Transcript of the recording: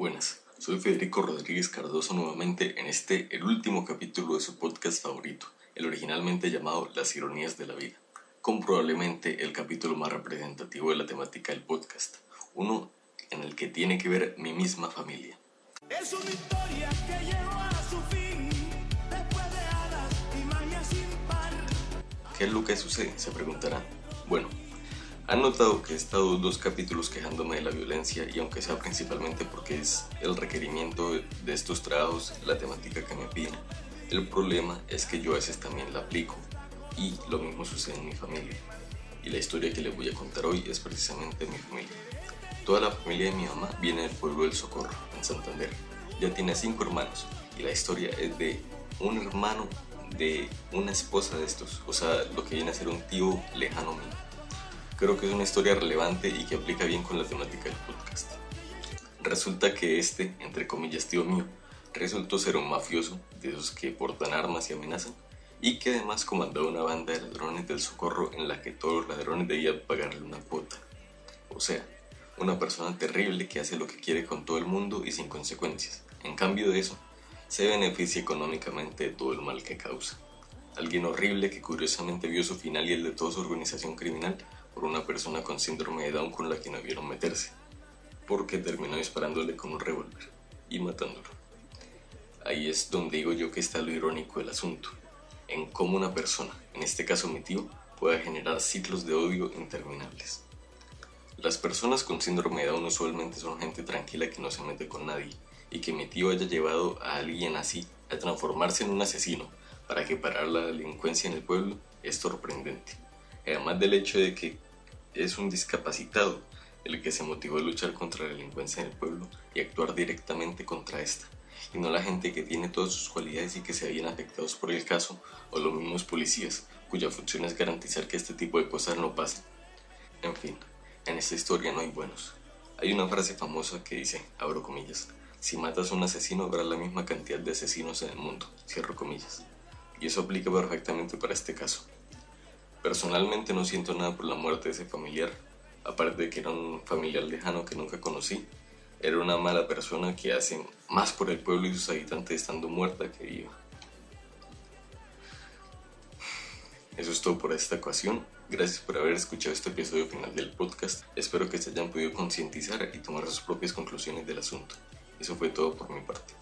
Buenas, soy Federico Rodríguez Cardoso nuevamente en este, el último capítulo de su podcast favorito, el originalmente llamado Las Ironías de la Vida, con probablemente el capítulo más representativo de la temática del podcast, uno en el que tiene que ver mi misma familia. Es una historia que llegó a su fin, después de hadas y magia sin par. ¿Qué es lo que sucede? Se preguntarán. Bueno, han notado que he estado dos capítulos quejándome de la violencia y aunque sea principalmente porque es el requerimiento de estos trabajos la temática que me piden, el problema es que yo a veces también la aplico y lo mismo sucede en mi familia. Y la historia que les voy a contar hoy es precisamente mi familia. Toda la familia de mi mamá viene del pueblo del Socorro, en Santander. Ya tiene cinco hermanos y la historia es de un hermano de una esposa de estos, o sea, lo que viene a ser un tío lejano mío creo que es una historia relevante y que aplica bien con la temática del podcast. Resulta que este, entre comillas, tío mío, resultó ser un mafioso de esos que portan armas y amenazan, y que además comandaba una banda de ladrones del socorro en la que todos los ladrones debían pagarle una cuota. O sea, una persona terrible que hace lo que quiere con todo el mundo y sin consecuencias. En cambio de eso, se beneficia económicamente de todo el mal que causa. Alguien horrible que curiosamente vio su final y el de toda su organización criminal por una persona con síndrome de Down con la que no vieron meterse, porque terminó disparándole con un revólver y matándolo. Ahí es donde digo yo que está lo irónico del asunto, en cómo una persona, en este caso mi tío, puede generar ciclos de odio interminables. Las personas con síndrome de Down usualmente son gente tranquila que no se mete con nadie, y que mi tío haya llevado a alguien así a transformarse en un asesino para que parar la delincuencia en el pueblo es sorprendente además del hecho de que es un discapacitado el que se motivó a luchar contra la delincuencia en el pueblo y actuar directamente contra esta, y no la gente que tiene todas sus cualidades y que se habían afectados por el caso, o los mismos policías, cuya función es garantizar que este tipo de cosas no pasen. En fin, en esta historia no hay buenos. Hay una frase famosa que dice, abro comillas, si matas a un asesino habrá la misma cantidad de asesinos en el mundo, cierro comillas. Y eso aplica perfectamente para este caso. Personalmente no siento nada por la muerte de ese familiar, aparte de que era un familiar lejano que nunca conocí. Era una mala persona que hace más por el pueblo y sus habitantes estando muerta que viva. Eso es todo por esta ocasión. Gracias por haber escuchado este episodio final del podcast. Espero que se hayan podido concientizar y tomar sus propias conclusiones del asunto. Eso fue todo por mi parte.